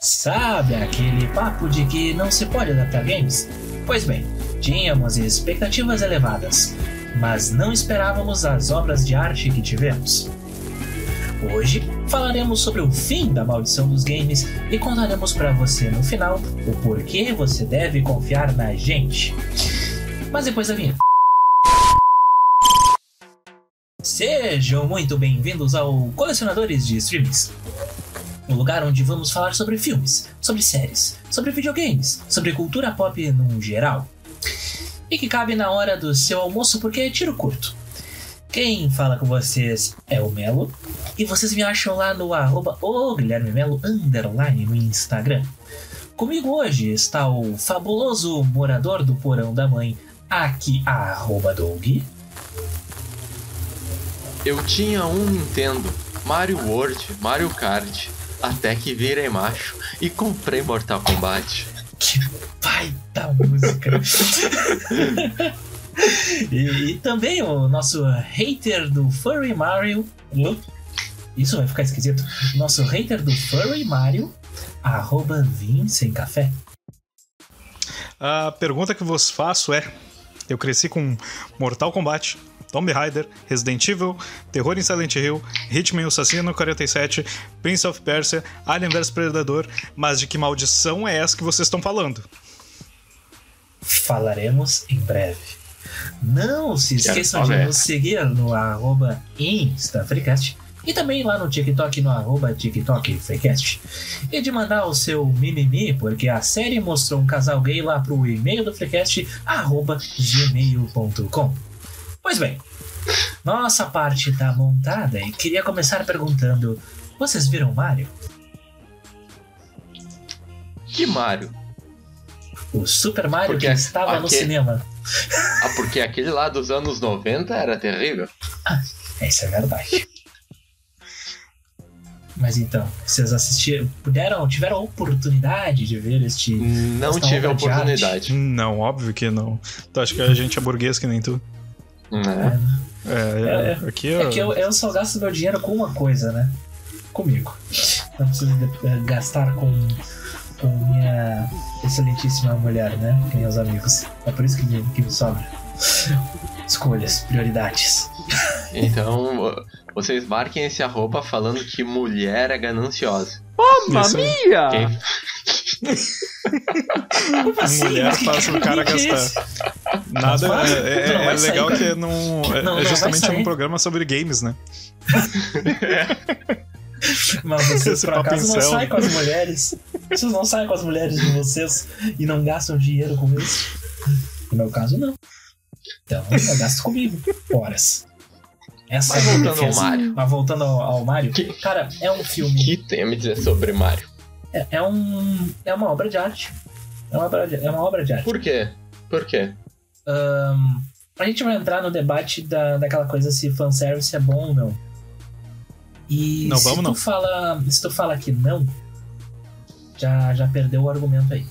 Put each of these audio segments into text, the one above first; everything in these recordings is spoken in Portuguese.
Sabe aquele papo de que não se pode adaptar games? Pois bem, tínhamos expectativas elevadas, mas não esperávamos as obras de arte que tivemos. Hoje falaremos sobre o fim da maldição dos games e contaremos para você no final o porquê você deve confiar na gente. Mas depois da vinheta. Sejam muito bem-vindos ao Colecionadores de Streams um lugar onde vamos falar sobre filmes, sobre séries, sobre videogames, sobre cultura pop no geral. E que cabe na hora do seu almoço porque é tiro curto. Quem fala com vocês é o Melo, e vocês me acham lá no arroba o Guilherme Melo underline no Instagram. Comigo hoje está o fabuloso morador do porão da mãe, aqui arroba Doug. Eu tinha um Nintendo, Mario World, Mario Kart, até que virei macho e comprei Mortal Kombat. Que baita música! e, e, também o nosso hater do Furry Mario. Isso vai ficar esquisito. Nosso hater do Furry Mario, arroba Vince Café. A pergunta que vos faço é: eu cresci com Mortal Kombat, Tomb Raider, Resident Evil, Terror em Silent Hill, Hitman Assassino 47, Prince of Persia, Alien vs Predador, mas de que maldição é essa que vocês estão falando? Falaremos em breve. Não se esqueçam de nos seguir no arroba InstaFreecast e também lá no TikTok no arroba TikTok Freecast. E de mandar o seu mimimi, porque a série mostrou um casal gay lá pro e-mail do Freecast, arroba gmail.com. Pois bem, nossa parte tá montada e queria começar perguntando: vocês viram Mario? Que Mario? O Super Mario porque que estava aquele... no cinema. Ah, porque aquele lá dos anos 90 era terrível. Ah, isso é verdade. Mas então, vocês assistiram, puderam, tiveram a oportunidade de ver este. Não tive a oportunidade. Não, óbvio que não. Tu acha que a gente é burguês que nem tu? Né? É, é, é, aqui eu... é que eu, eu só gasto meu dinheiro com uma coisa, né? Comigo. Não preciso gastar com, com minha excelentíssima mulher, né? Com meus amigos. É por isso que me, que me sobra. Escolhas, prioridades. Então, vocês marquem esse arroba falando que mulher é gananciosa. Mamma mia! Quem... assim? Mulher faz o cara gastar. Nada. É, é, é legal que é, num, é, não, é justamente um programa sobre games, né? Mas vocês por acaso pincel. não saem com as mulheres. Vocês não saem com as mulheres de vocês e não gastam dinheiro com isso. No meu caso, não. Então, eu gasto comigo. Horas. Essa Mas voltando ao Mario. Mas voltando ao, ao Mario, que, cara, é um filme. O que tem a me dizer sobre Mario? É, é, um, é uma obra de arte. É uma obra de, é uma obra de arte. Por quê? Por quê? Um, a gente vai entrar no debate da, daquela coisa se fanservice é bom ou não. E não, se vamos tu não. fala. Se tu fala que não, já, já perdeu o argumento aí.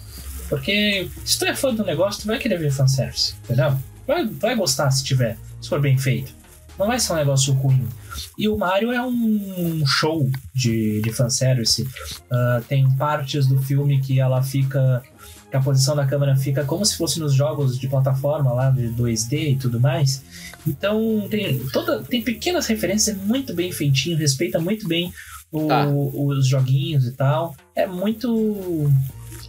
Porque se tu é fã do negócio, tu vai querer ver fanservice, entendeu? Vai, vai gostar se tiver, se for bem feito. Não vai ser um negócio ruim. E o Mario é um show de, de fanservice. Uh, tem partes do filme que ela fica. Que a posição da câmera fica como se fosse nos jogos de plataforma lá, de 2D e tudo mais. Então tem, toda, tem pequenas referências, é muito bem feitinho, respeita muito bem o, tá. os joguinhos e tal. É muito.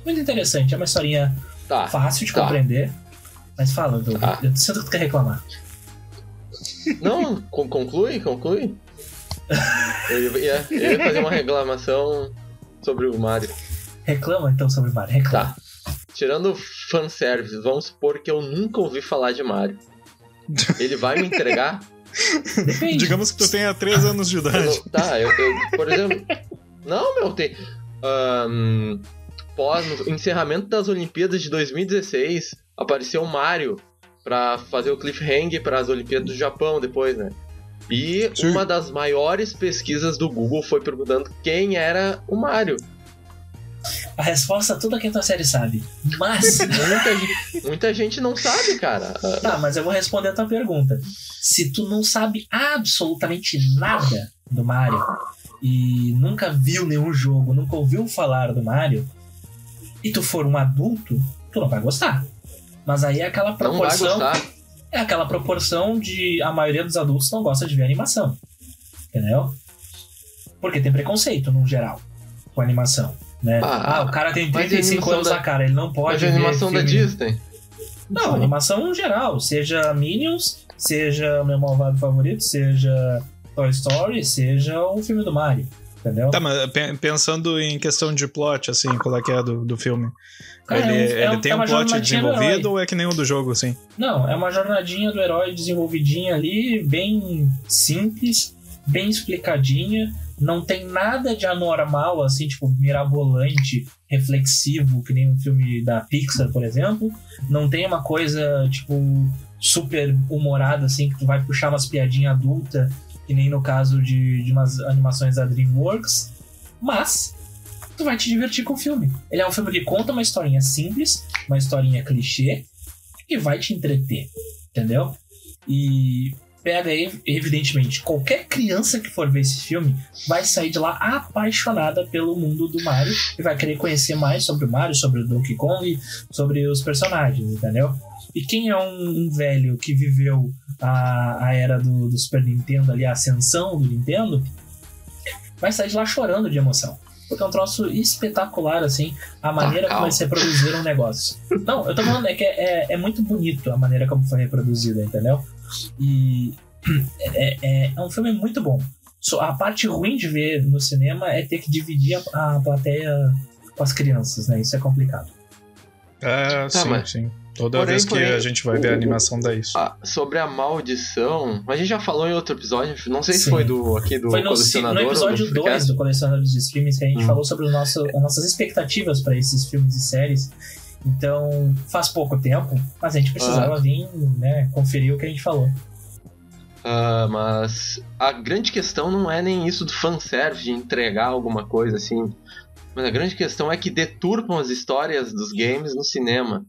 muito interessante. É uma historinha tá. fácil de tá. compreender. Mas fala, Doug, tá. eu sinto que tu quer reclamar. Não, conclui, conclui. Eu ia, eu ia fazer uma reclamação sobre o Mario. Reclama então sobre o Mario, reclama. Tá. Tirando fanservice, vamos supor que eu nunca ouvi falar de Mario. Ele vai me entregar? Digamos que tu tenha 3 anos de idade. Eu, tá, eu, eu, por exemplo. Não, meu, tem. Um, pós, no encerramento das Olimpíadas de 2016, apareceu o Mario para fazer o cliffhanger para as Olimpíadas do Japão depois, né? E Sim. uma das maiores pesquisas do Google foi perguntando quem era o Mario. A resposta toda a quinta série sabe. Mas. muita, gente, muita gente não sabe, cara. Tá, mas eu vou responder a tua pergunta. Se tu não sabe absolutamente nada do Mario, e nunca viu nenhum jogo, nunca ouviu falar do Mario, e tu for um adulto, tu não vai gostar. Mas aí é aquela proporção. É aquela proporção de a maioria dos adultos não gosta de ver animação. Entendeu? Porque tem preconceito, no geral, com animação. Né? Ah, Ah, o cara tem mas e 35 animação anos da- na cara, ele não pode Mas a ver animação da filme- Disney. Não, animação no geral. Seja Minions, seja meu malvado favorito, seja Toy Story, seja o filme do Mario. Entendeu? Tá, mas pe- pensando em questão de plot, assim, qual é que é do, do filme? Cara, ele é um- é ele um- tem é um plot desenvolvido ou é que nem o do jogo, assim? Não, é uma jornadinha do herói desenvolvidinha ali, bem simples, bem explicadinha. Não tem nada de anormal, assim, tipo, mirabolante, reflexivo, que nem um filme da Pixar, por exemplo. Não tem uma coisa, tipo, super humorada, assim, que tu vai puxar umas piadinhas adulta, que nem no caso de, de umas animações da DreamWorks. Mas, tu vai te divertir com o filme. Ele é um filme que conta uma historinha simples, uma historinha clichê, e vai te entreter, entendeu? E pega aí, evidentemente, qualquer criança que for ver esse filme vai sair de lá apaixonada pelo mundo do Mario e vai querer conhecer mais sobre o Mario, sobre o Donkey Kong, sobre os personagens, entendeu? E quem é um, um velho que viveu a, a era do, do Super Nintendo ali, a ascensão do Nintendo, vai sair de lá chorando de emoção. Porque é um troço espetacular, assim, a maneira como calma. eles reproduziram o negócio. Não, eu tô falando é que é, é, é muito bonito a maneira como foi reproduzida, entendeu? E é, é, é um filme muito bom. Só a parte ruim de ver no cinema é ter que dividir a, a plateia com as crianças, né? Isso é complicado. É, sim, mas- sim. Toda Porém, vez que porém, a gente vai ver a o- animação dá isso. Ah, sobre a maldição, a gente já falou em outro episódio, não sei se Sim. foi do aqui do Foi no, colecionador no do episódio 2 Freecast. do Colecionador de Streamings que a gente Hum. falou sobre o nosso, as nossas expectativas para esses filmes e séries. Então, faz pouco tempo, mas a gente precisava Ah. vir né, conferir o que a gente falou. Ah, mas a grande questão não é nem isso do fanservice, de entregar alguma coisa assim. Mas a grande questão é que deturpam as histórias dos games no cinema.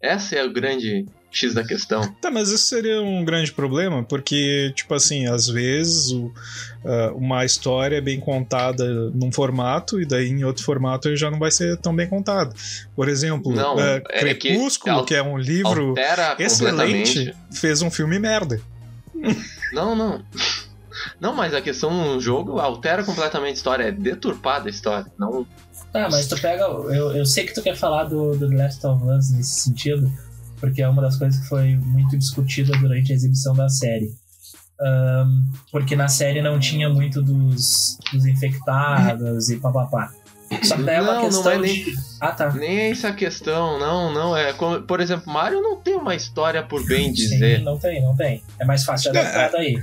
Essa é o grande X da questão. Tá, mas isso seria um grande problema, porque, tipo assim, às vezes o- ah, uma história é bem contada num formato e daí em outro formato já não vai ser tão bem contada. Por exemplo, Não, ah, é que Crepúsculo, al- que é um livro excelente, fez um filme merda. Não, não. Não, mas a questão no jogo altera completamente a história, é deturpada a história. Não, Tá, mas tu pega. Eu, eu sei que tu quer falar do, do The Last of Us nesse sentido, porque é uma das coisas que foi muito discutida durante a exibição da série. Ahn, porque na série não tinha muito dos, dos infectados e papapá. Só que daí é uma Não, não questão é nem- de. Ah, tá. nem é essa a questão, não, não. É como, por exemplo, Mario não tem uma história por bem dizer. Sim, não tem, não tem. É mais fácil de adaptar É, daí.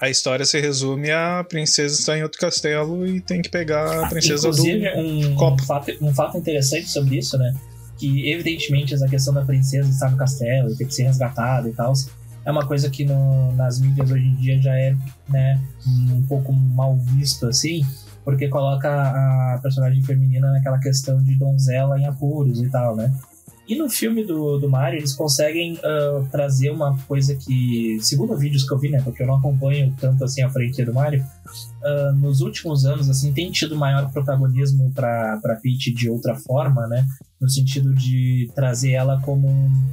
A história se resume a princesa está em outro castelo e tem que pegar a princesa Inclusive, do. um, copo. um fato, um fato interessante sobre isso, né? Que, evidentemente, essa questão da princesa estar no castelo e ter que ser resgatada e tal, é uma coisa que no- nas mídias hoje em dia já é né, um pouco mal visto, assim, porque coloca a personagem feminina naquela questão de donzela em apuros e tal, né? E no filme do, do Mario, eles conseguem ah, trazer uma coisa que, segundo vídeos que eu vi, né? Porque eu não acompanho tanto assim a franquia do Mario, ah, nos últimos anos, assim, tem tido maior protagonismo para Peach de outra forma, né? No sentido de trazer ela como um-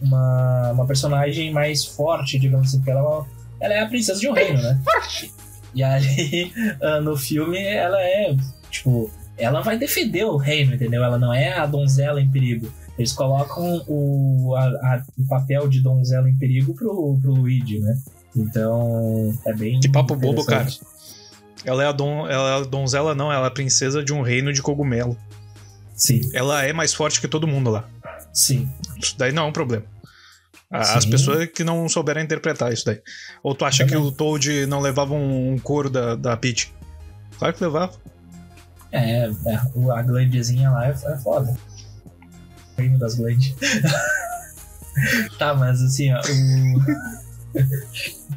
uma, uma personagem mais forte, digamos assim, porque ela, é ela é a princesa de um reino, né? E aí, ah, no filme, ela é, tipo, ela vai defender o reino, entendeu? Ela não é a donzela em perigo. Eles colocam o, a- a- o papel de donzela em perigo pro, pro Luigi, né? Então, é bem. Que papo bobo, cara. Ela é, a don... ela é a donzela, não, ela é a princesa de um reino de cogumelo. Sim, Ela é mais forte que todo mundo lá. sim. Isso daí não é um problema. As Sim. pessoas que não souberam interpretar isso daí. Ou tu acha que o Toad não levava um couro da, da Peach? Claro que levava. É, é, a Glandezinha lá é, é foda. Reino das Glandes. tá, mas assim, ó, o...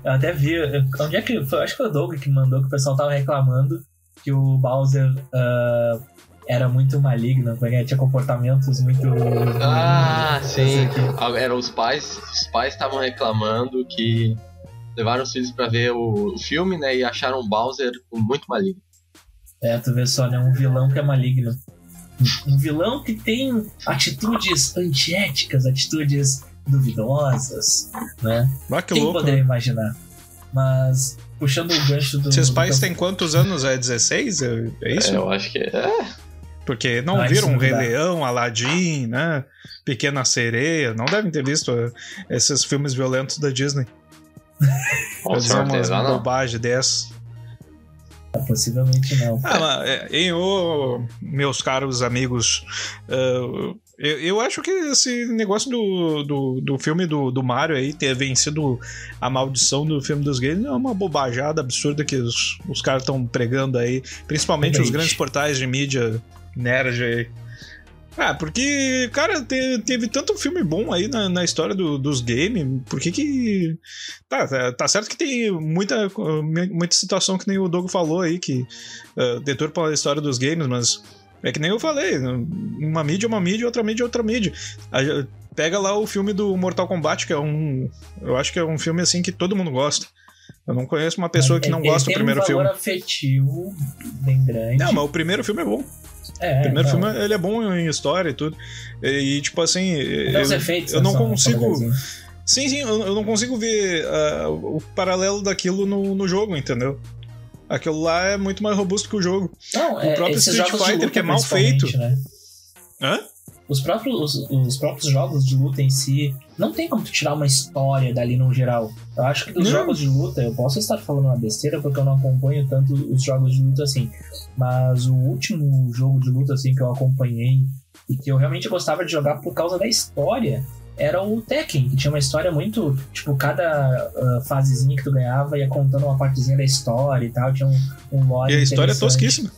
Eu até vi. eu- Onde é que. Foi, acho que foi o Doug que mandou que o pessoal tava reclamando que o Bowser ah, era muito maligno, porque tinha comportamentos muito. Ah, sim. quê. Ah, Eram os pais. Os pais estavam reclamando que levaram os filhos pra ver o, o filme, né? E acharam o Bowser muito maligno. É, tu vê só, né? Um vilão que é maligno. Um vilão que tem atitudes antiéticas, atitudes duvidosas, né? Ah, que Quem louco. poderia né? imaginar? Mas, puxando o gancho do. Seus do pais campo- têm quantos anos? É 16? É, é isso? É, eu acho que é. Porque não Ah, viram isso Rei não dá. Leão, Aladdin, né? Pequena Sereia. Não devem ter visto eh, esses filmes violentos da Disney. Dizer umas não. bobagem dessas. Possivelmente não. Ah, mas, é, hein, ô, meus caros amigos, ah, eu, eu acho que esse negócio do, do, do filme do, do Mario aí ter vencido a maldição do filme dos gays é uma bobajada absurda que os, os caras estão pregando aí, principalmente os Realmente. grandes portais de mídia nerd aí. Ah, porque, cara, te- teve tanto filme bom aí na, na história do- dos games, por que que... Tá, tá, tá certo que tem muita, muita situação que nem o Dogo falou aí, que uh, deturpa a história dos games, mas é que nem eu falei, uma mídia é uma mídia, outra mídia é outra mídia. A- Pega lá o filme do Mortal Kombat, que é um... Eu acho que é um filme assim que todo mundo gosta. Eu não conheço uma pessoa que não Ele gosta do tem primeiro um valor filme. afetivo bem grande. Não, mas o primeiro filme é bom. é, O primeiro não. filme ele é bom em história e tudo. E, tipo assim. Eu- efeitos, eu não consigo. Sim, sim, eu, eu não consigo ver ah, o paralelo daquilo no, no jogo, entendeu? Aquilo lá é muito mais robusto que o jogo. Não, O é, próprio Street Fighter, que é mal feito. Né? Hã? Os próprios, os, os próprios jogos de luta em si, não tem como tu tirar uma história dali no geral. Eu acho que dos Não. jogos de luta, eu posso estar falando uma besteira porque eu não acompanho tanto os jogos de luta assim. Mas o último jogo de luta assim que eu acompanhei e que eu realmente gostava de jogar por causa da história era o Tekken, que tinha uma história muito. Tipo, cada ah, fasezinha que tu ganhava ia contando uma partezinha da história e tal, tinha um, um lore. E a história é tosquíssima.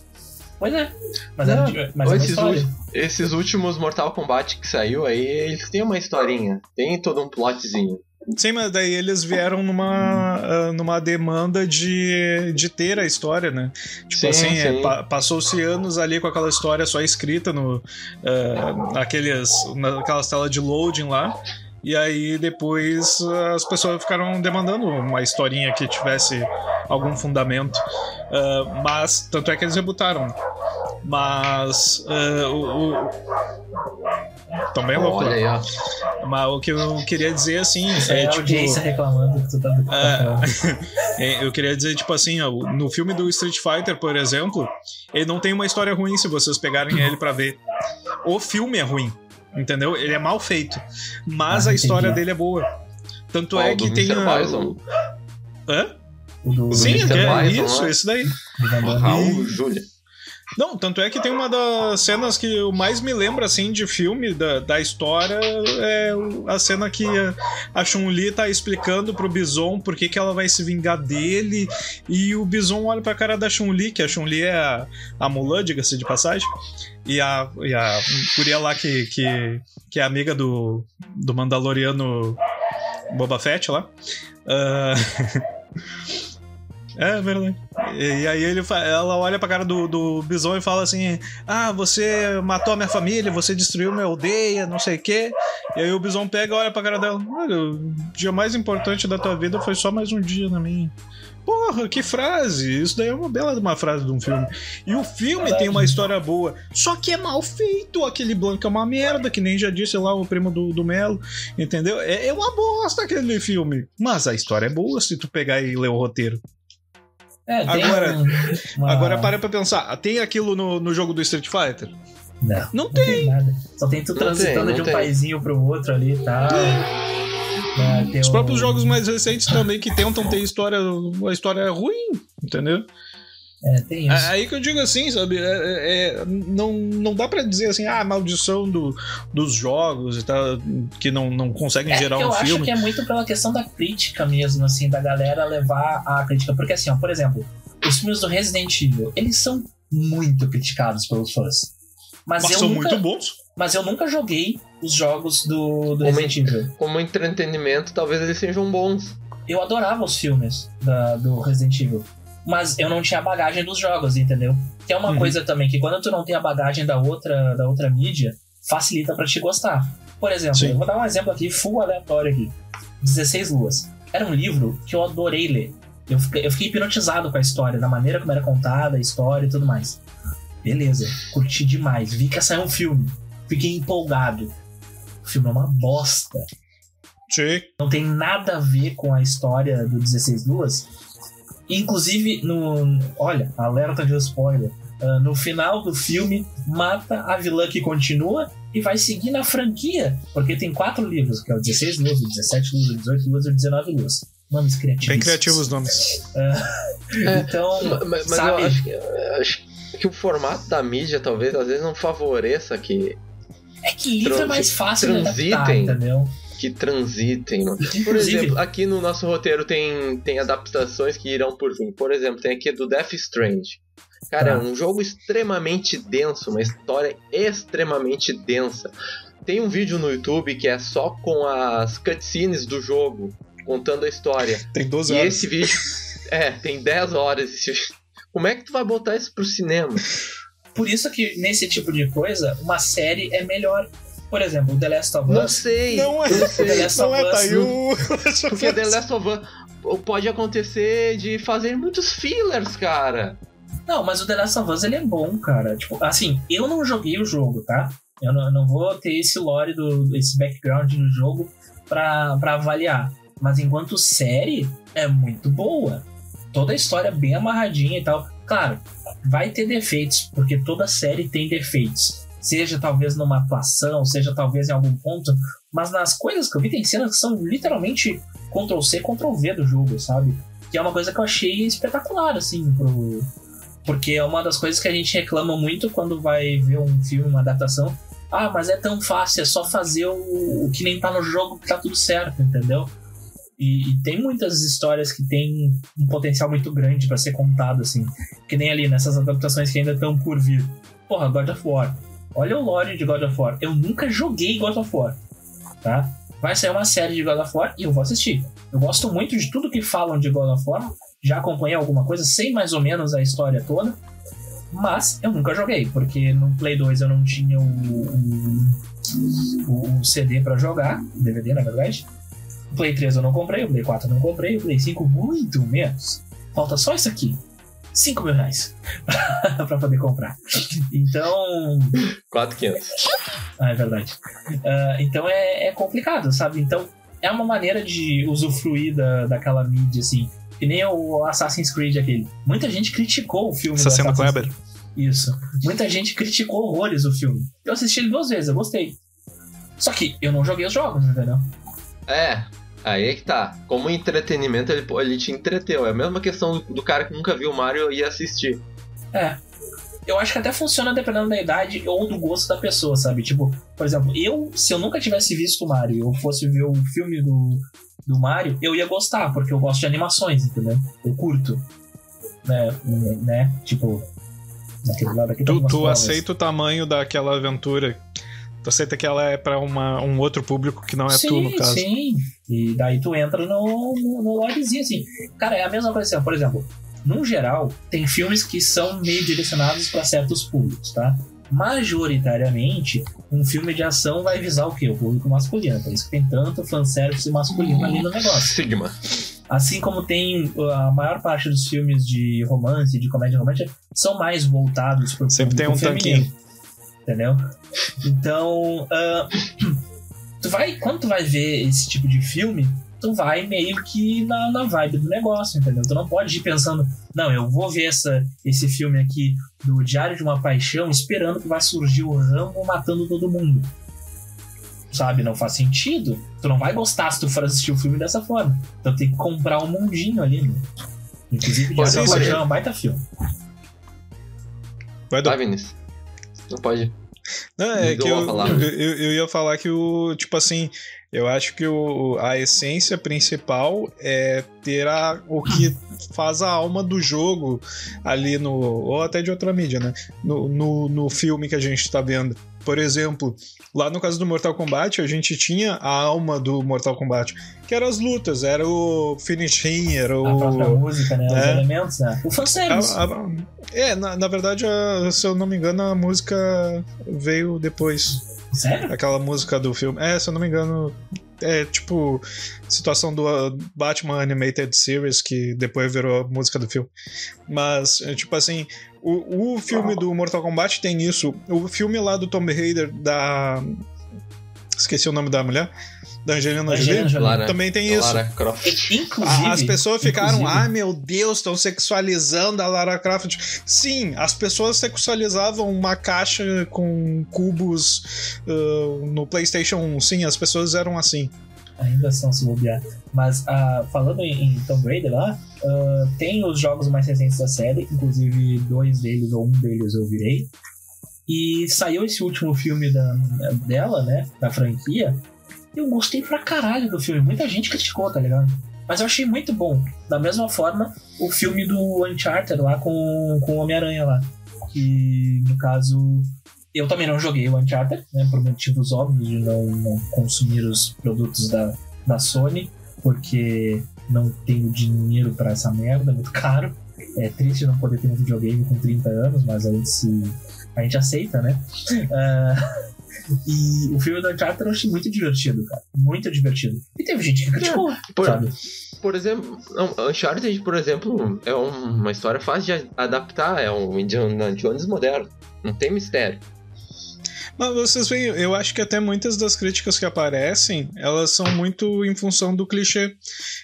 Pois é. Mas, Não, era, mas é uma esses, história. últimos, esses últimos Mortal Kombat que saiu aí, eles têm uma historinha. Tem todo um plotzinho. Sim, mas daí eles vieram numa, ah, numa demanda de, de ter a história, né? Tipo Sim, assim, é, pa- passou-se anos ali com aquela história só escrita no, ah, naqueles, naquelas telas de loading lá. E aí depois ah, as pessoas ficaram demandando uma historinha que tivesse algum fundamento. Ah, mas, tanto é que eles rebutaram. Mas ah, o. o... Tão bem louco. Olha lá. aí, ó. Mas o que eu queria dizer assim Isso é é a tipo. audiência reclamando que tu tá, tá É. É, eu queria dizer, tipo assim, ó, no filme do Street Fighter, por exemplo, ele não tem uma história ruim se vocês pegarem ele pra ver. O filme é ruim, entendeu? Ele é mal feito. Mas Ah, a história entendi. dele é boa. Tanto Qual, é do que tem. Mr. a- Bison? Hã? O do, Sim, Mr. que é Bison, isso, né? esse daí. do. Raul Júlia. Não, tanto é que tem uma das cenas que eu mais me lembro, assim, de filme, da, da história, é a cena que a- Chun-Li tá explicando pro Bison por que, que ela vai se vingar dele, e o Bison olha pra cara da Chun-Li, que a Chun-Li é a, a Mulan, diga-se de passagem, e a, e a guria lá que, que, que é amiga do, do Mandaloriano Boba Fett lá. Ah, É verdade. E, e aí ele, ela olha pra cara do, do Bison e fala assim: Ah, você matou a minha família, você destruiu minha aldeia, não sei o quê. E aí o Bison pega e olha pra cara dela: Olha, o dia mais importante da tua vida foi só mais um dia na minha. Porra, que frase! Isso daí é uma bela uma frase de um filme. E o filme tem uma história boa, só que é mal feito. Aquele Blanco é uma merda, que nem já disse lá o primo do, do Melo, entendeu? É, é uma bosta aquele filme. Mas a história é boa se tu pegar e ler o roteiro. É, Agora- um- uma- Agora para pra pensar, tem aquilo no, no jogo do Street Fighter? Não, Não não tem nada. Só tem tu Não transitando tem, de um tem. paizinho pro outro ali e tal. Né, tem Os o- próprios jogos mais recentes também que tentam ter história, uma história ruim, entendeu? É, tem isso. É Aí que eu digo assim, sabe? é- é- é- não, não dá pra dizer assim, ah, maldição do, dos jogos e tal, que não, não conseguem É, gerar eu um acho filme. que é muito pela questão da crítica mesmo, assim, da galera levar a crítica. Porque, assim, ó, por exemplo, os filmes do Resident Evil, eles são muito criticados pelos fãs. Mas, Mas eu são nunca, muito bons. mas eu nunca joguei os jogos do, do Como Resident Evil. Como entretenimento, talvez eles sejam bons. Eu adorava os filmes da- do Resident Evil. Mas eu não tinha a bagagem dos jogos, entendeu? Que é uma Uhum. coisa também que quando tu não tem a bagagem da outra, da outra mídia, facilita pra te gostar. Por exemplo, Sim. eu vou dar um exemplo aqui, full aleatório aqui. 16 Luas. Era um livro que eu adorei ler. Eu fiquei, eu fiquei hipnotizado com a história, da maneira como era contada, a história e tudo mais. Beleza, curti demais. Vi que ia sair um filme. Fiquei empolgado. O filme é uma bosta. Sim. Não tem nada a ver com a história do 16 Luas. Inclusive, no. Olha, alerta de spoiler. Uh, no final do filme, mata a vilã que continua e vai seguir na franquia. Porque tem quatro livros, que é o 16 Luas, o 17 Luas, o 18 Luas e o 19 Luas. Nomes criativos. Bem criativos os nomes. Uh, então, Mas, mas sabe? eu acho que, eu acho que o formato da mídia talvez às vezes não favoreça que, É que livro é mais fácil de adaptar, transitem. entendeu? Que transitem. mano. Por exemplo, aqui no nosso roteiro tem, tem adaptações que irão por vir. Por exemplo, tem aqui do Death Strange. Cara, é Tá. um jogo extremamente denso, uma história extremamente densa. Tem um vídeo no YouTube que é só com as cutscenes do jogo, contando a história. Tem 12 E horas. esse vídeo. É, tem 10 horas esse vídeo. Como é que tu vai botar isso pro cinema? Por isso que nesse tipo de coisa, uma série é melhor. Por exemplo, o The Last of Não Us. sei. Não é, não sei. The Last não of é, tá Us o... Porque The Last of Us pode acontecer de fazer muitos fillers, cara. Não, mas o The Last of Us ele é bom, cara. Tipo, assim, eu não joguei o jogo, tá? Eu não, eu não vou ter esse lore, do, esse background no jogo pra, pra avaliar. Mas enquanto série, é muito boa. Toda a história bem amarradinha e tal. Claro, vai ter defeitos, porque toda série tem defeitos. Seja talvez numa atuação, seja talvez em algum ponto. Mas nas coisas que eu vi, tem cenas que são literalmente Ctrl-C, Ctrl-V do jogo, sabe? Que é uma coisa que eu achei espetacular, assim, pro, porque é uma das coisas que a gente reclama muito quando vai ver um filme, uma adaptação. Ah, mas é tão fácil, é só fazer o, o que nem tá no jogo que tá tudo certo, entendeu? E, e tem muitas histórias que tem um potencial muito grande pra ser contado, assim. Que nem ali nessas adaptações que ainda estão por vir. Porra, God of War. Olha o lore de God of War. Eu nunca joguei God of War, tá? Vai sair uma série de God of War e eu vou assistir. Eu gosto muito de tudo que falam de God of War. Já acompanhei alguma coisa, sei mais ou menos a história toda. Mas eu nunca joguei, porque no Play 2 eu não tinha o, o, o CD pra jogar, DVD na verdade. O Play 3 eu não comprei, o Play 4 eu não comprei, o Play 5 muito menos. Falta só isso aqui. 5 mil reais pra poder comprar. Então, 4,500. ah, é verdade. Ah, então é, é complicado, sabe? Então é uma maneira de usufruir da, daquela mídia, assim. Que nem o Assassin's Creed aquele. Muita gente criticou o filme. Assassino Assassin's Kleber. Creed. Isso. Muita gente criticou horrores o filme. Eu assisti ele duas vezes, eu gostei. Só que eu não joguei os jogos, entendeu? É, aí é que tá. Como entretenimento, ele, ele te entreteu. É a mesma questão do, do cara que nunca viu o Mario e ia assistir. É. Eu acho que até funciona dependendo da idade ou do gosto da pessoa, sabe? Tipo, por exemplo, eu, se eu nunca tivesse visto o Mario e eu fosse ver o filme do, do Mario, eu ia gostar, porque eu gosto de animações, entendeu? Eu curto. Né? né? Tipo, naquele lado aqui tem Tu, tu aceita o tamanho daquela aventura. Tu aceita que ela é pra uma, um outro público que não é sim, tu, no caso. Sim, e daí tu entra no, no, no lorezinho, assim. Cara, é a mesma coisa assim, por exemplo, num geral, tem filmes que são meio direcionados para certos públicos, tá? Majoritariamente, um filme de ação vai visar o quê? O público masculino. Por isso que tem tanto fanservice masculino ali no negócio. Sigma. Assim como tem uh, a maior parte dos filmes de romance, de comédia romântica, são mais voltados para o Sempre tem um feminino, tanquinho. Entendeu? Então, ah, tu vai, quando tu vai ver esse tipo de filme, tu vai meio que na, na vibe do negócio, entendeu? Tu não pode ir pensando, não, eu vou ver essa, esse filme aqui do Diário de uma Paixão esperando que vai surgir o Rambo matando todo mundo. Sabe? Não faz sentido. Tu não vai gostar se tu for assistir o filme dessa forma. Então tem que comprar um mundinho ali, né? Inclusive, Diário de uma. Paixão é um baita filme. Vai do... Vai, Vinícius. Não pode. Não, é que eu, eu- eu ia falar que o. Tipo assim, eu acho que o, a essência principal é ter a, o que faz a alma do jogo ali no. Ou até de outra mídia, né? No, no, no filme que a gente tá vendo. Por exemplo, lá no caso do Mortal Kombat, a gente tinha a alma do Mortal Kombat, que eram as lutas, era o finishing, era A própria o. música, né? Os É. elementos, né? O fanservice. A- a- é, na, na verdade, a- se eu não me engano, a música veio depois. Sério? Aquela música do filme. É, se eu não me engano, é tipo situação do uh, Batman Animated Series, que depois virou a música do filme. Mas, é, tipo assim, o, o filme do Mortal Kombat tem isso. O filme lá do Tomb Raider, da. Esqueci o nome da mulher. Da Angelina, Angelina Jolie. Lara, Também tem isso. Lara Croft. Inclusive. A- As pessoas ficaram, inclusive- ai meu Deus, estão sexualizando a Lara Croft. Sim, as pessoas sexualizavam uma caixa com cubos uh, no PlayStation 1. Sim, as pessoas eram assim. Ainda são se bobear. Mas ah, falando em, em Tomb Raider lá, ah, tem os jogos mais recentes da série, inclusive dois deles ou um deles eu virei. E saiu esse último filme da, dela, né? Da franquia. Eu gostei pra caralho do filme. Muita gente criticou, tá ligado? Mas eu achei muito bom. Da mesma forma, o filme do Uncharted lá com, com o Homem-Aranha lá. Que, no caso, eu também não joguei o Uncharted, né? Por motivos óbvios de não, não consumir os produtos da, da Sony, porque não tenho dinheiro pra essa merda, é muito caro. É triste não poder ter um videogame com 30 anos, mas a gente, se, a gente aceita, né? Ah, e o filme do Uncharted eu achei muito divertido, cara. Muito divertido. E teve gente que criticou, Por, sabe? por exemplo, Uncharted, por exemplo, é um- uma história fácil de adaptar. É um Indiana Jones moderno. Não tem mistério. Mas vocês veem, eu acho que até muitas das críticas que aparecem, elas são muito em função do clichê.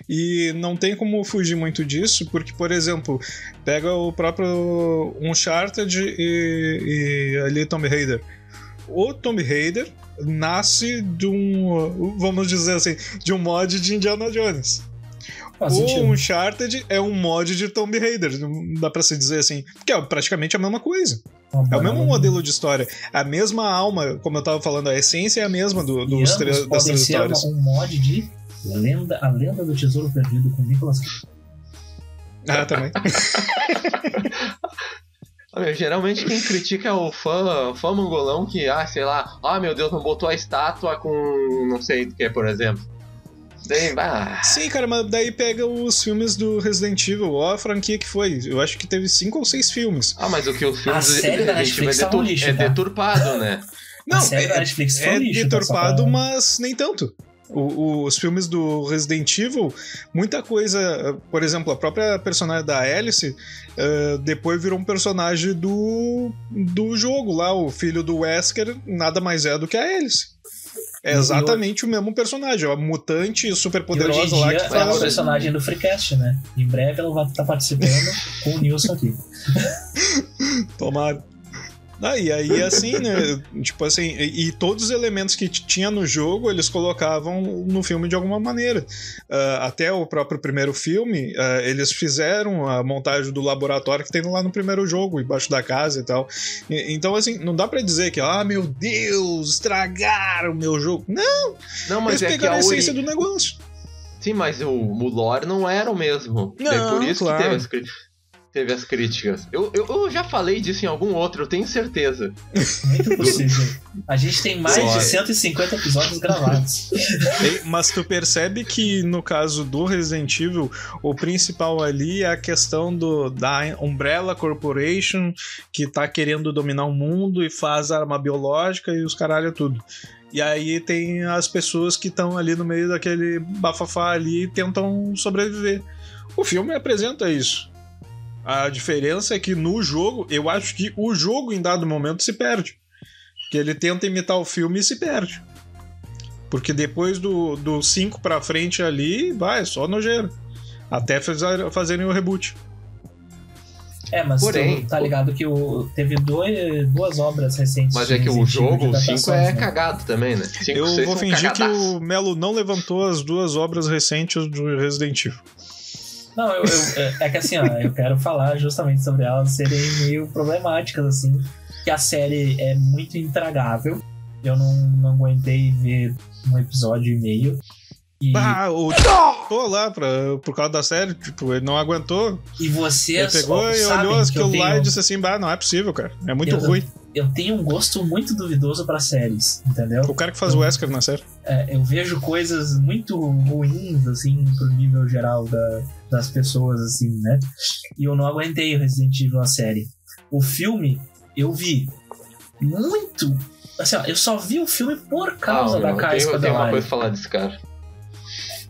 E não tem como fugir muito disso, porque, por exemplo, pega o próprio Uncharted e, e ali Tomb Raider. O Tomb Raider nasce de um, vamos dizer assim, de um mod de Indiana Jones. Faz o sentido. Uncharted é um mod de Tomb Raider, dá pra se dizer assim, porque é praticamente a mesma coisa. É o banana mesmo modelo de história. A mesma alma, como eu tava falando, a essência é a mesma do, dos E tre- ambos das três histórias. um mod de lenda, A Lenda do Tesouro Perdido com Nicolas Cage. Ah, também. Olha, geralmente quem critica é o fã, fã mongolão que, ah, sei lá, ah, meu Deus, não botou a estátua com não sei o que, por exemplo. Daí, ah, Sim, cara, mas daí pega os filmes do Resident Evil, ó a franquia que foi. Eu acho que teve cinco ou seis filmes. ah, mas o que os filmes A série da Resident Evil Netflix tá um lixo, é tá? deturpado, né? a série da é, Netflix foi é um lixo, tá? deturpado, pra- mas nem tanto. O- o- os filmes do Resident Evil, muita coisa. Por exemplo, a própria personagem da Alice eh, depois virou um personagem do, do jogo lá. O filho do Wesker nada mais é do que a Alice. É exatamente o mesmo personagem, a mutante super poderosa lá que é uma faz. personagem do Freecast, né? Em breve ela vai estar participando com o Nilson aqui. Tomara. Ah, e aí, assim, né? tipo assim, e, e todos os elementos que tinha no jogo, eles colocavam no filme de alguma maneira. Ah, até o próprio primeiro filme, ah, eles fizeram a montagem do laboratório que tem lá no primeiro jogo, embaixo da casa e tal. E- então, assim, não dá pra dizer que, ah, meu Deus, estragaram o meu jogo. Não, Não, mas eles é que pegaram a a essência ori... do negócio. Sim, mas o, o lore não era o mesmo. Não, é por isso claro. que teve as, teve as críticas. Eu, eu, eu já falei disso em algum outro, eu tenho certeza. Muito possível. A gente tem mais Sim. de 150 episódios gravados. Mas tu percebe que no caso do Resident Evil, o principal ali é a questão do, da Umbrella Corporation que tá querendo dominar o mundo e faz arma biológica e os caralho tudo. E aí tem as pessoas que estão ali no meio daquele bafafá ali e tentam sobreviver. O filme apresenta isso. A diferença é que no jogo, eu acho que o jogo em dado momento se perde. Que ele tenta imitar o filme e se perde. Porque depois do 5 pra frente ali, vai, só nojeira. Até fazer- fazerem o reboot. É, mas Porém, tu tá ligado que o, teve dois, duas obras recentes. Mas é que o jogo, o 5 é né? cagado também, né? Cinco, Eu vou fingir que o Melo não levantou as duas obras recentes do Resident Evil. Não, eu, eu- é- é que assim, ó, eu quero falar justamente sobre elas serem meio problemáticas, assim. Que a série é muito intragável. Eu não, não aguentei ver um episódio e meio. E, Ah, o tô lá pra, por causa da série, tipo, ele não aguentou. e Ele vocês pegou e olhou que aquilo eu lá tenho- e disse assim: bah, não é possível, cara. É muito Eu- ruim. eu tenho um gosto muito duvidoso pra séries, entendeu? O cara que faz o Wesker na série. É, eu vejo coisas muito ruins, assim, pro nível geral da- das pessoas, assim, né? E eu não aguentei o Resident Evil a série. O filme, eu vi muito, assim, ó, eu só vi o filme por causa Ah, da meu, Kai tem, tem uma coisa pra falar desse cara.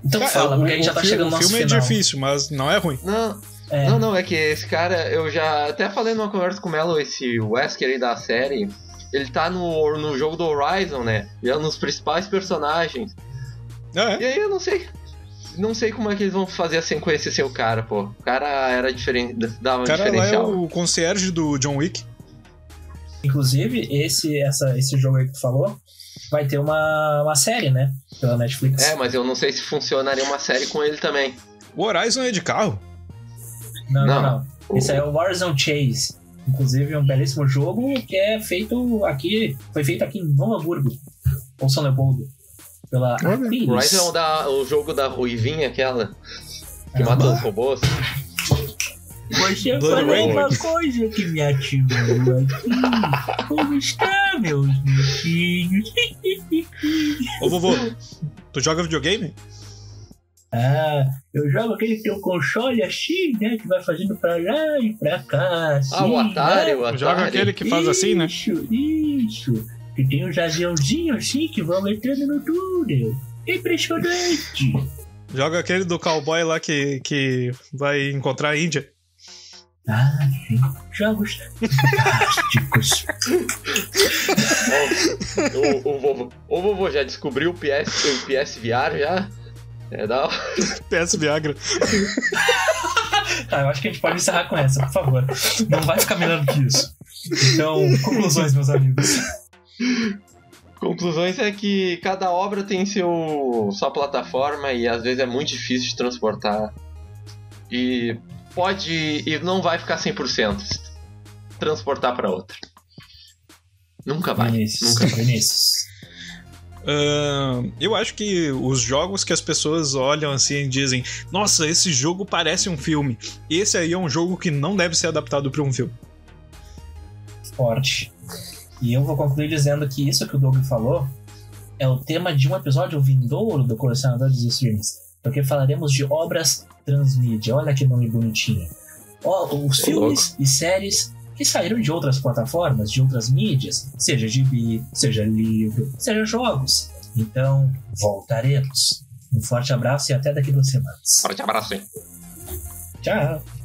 Então Cara, fala, o- porque a gente já o tá filme- chegando no O nosso filme final. é difícil, mas não é ruim. Não, É. não, não, é que esse cara, eu já até falei numa conversa com o Melo, esse Wesker aí da série, ele tá no, no jogo do Horizon, né? E é um dos principais personagens. É, E aí eu não sei. Não sei como é que eles vão fazer a sequência sem o cara, pô. O cara era diferente, dava o cara lá é diferencial. o concierge do John Wick. Inclusive, esse, essa, esse jogo aí que tu falou vai ter uma, uma série, né? Pela Netflix. É, mas eu não sei se funcionaria uma série com ele também. O Horizon é de carro. não, não, não. não. Esse é o Warzone Chase. Inclusive, um belíssimo jogo que é feito aqui. Foi feito aqui em Novo Hamburgo. Ou São Leopoldo. Pela Horizon é o, da, o jogo da Ruivinha, aquela. Que Ah, mata os robôs. Você falou uma coisa que me ativou aqui. Como está, meus bichinhos? Ô, vovô, tu joga videogame? Ah, eu jogo aquele teu console assim, né? Que vai fazendo pra lá e pra cá. Assim, Ah, o Atari, né? o Atari. Joga aquele que faz assim, né? Isso, isso. Que tem uns aviãozinhos assim que vão entrando no túnel. Impressionante. Joga aquele do cowboy lá que, que vai encontrar a Índia. Ah, sim. Jogos fantásticos. o, o, vovô, o vovô já descobriu o PS, o PS VR já? É da hora. PS Viagra. Tá, eu acho que a gente pode encerrar com essa, por favor. Não vai ficar melhor do que isso. Então, conclusões, meus amigos. Conclusões é que cada obra tem seu sua plataforma e às vezes é muito difícil de transportar. E pode e não vai ficar 100% se transportar para outra. Nunca vai. Vinícius, Nunca vai. Vinícius. Ahn, eu acho que os jogos que as pessoas olham assim e dizem: Nossa, esse jogo parece um filme. Esse aí é um jogo que não deve ser adaptado para um filme. Forte. E eu vou concluir dizendo que isso que o Doug falou é o tema de um episódio vindouro do Colecionador dos Streams. Porque falaremos de obras transmídia. Olha que nome bonitinho. Os filmes e séries que saíram de outras plataformas, de outras mídias, seja gibi, seja livro, seja jogos. Então, voltaremos. Um forte abraço e até daqui duas semanas. Forte abraço, hein? Tchau!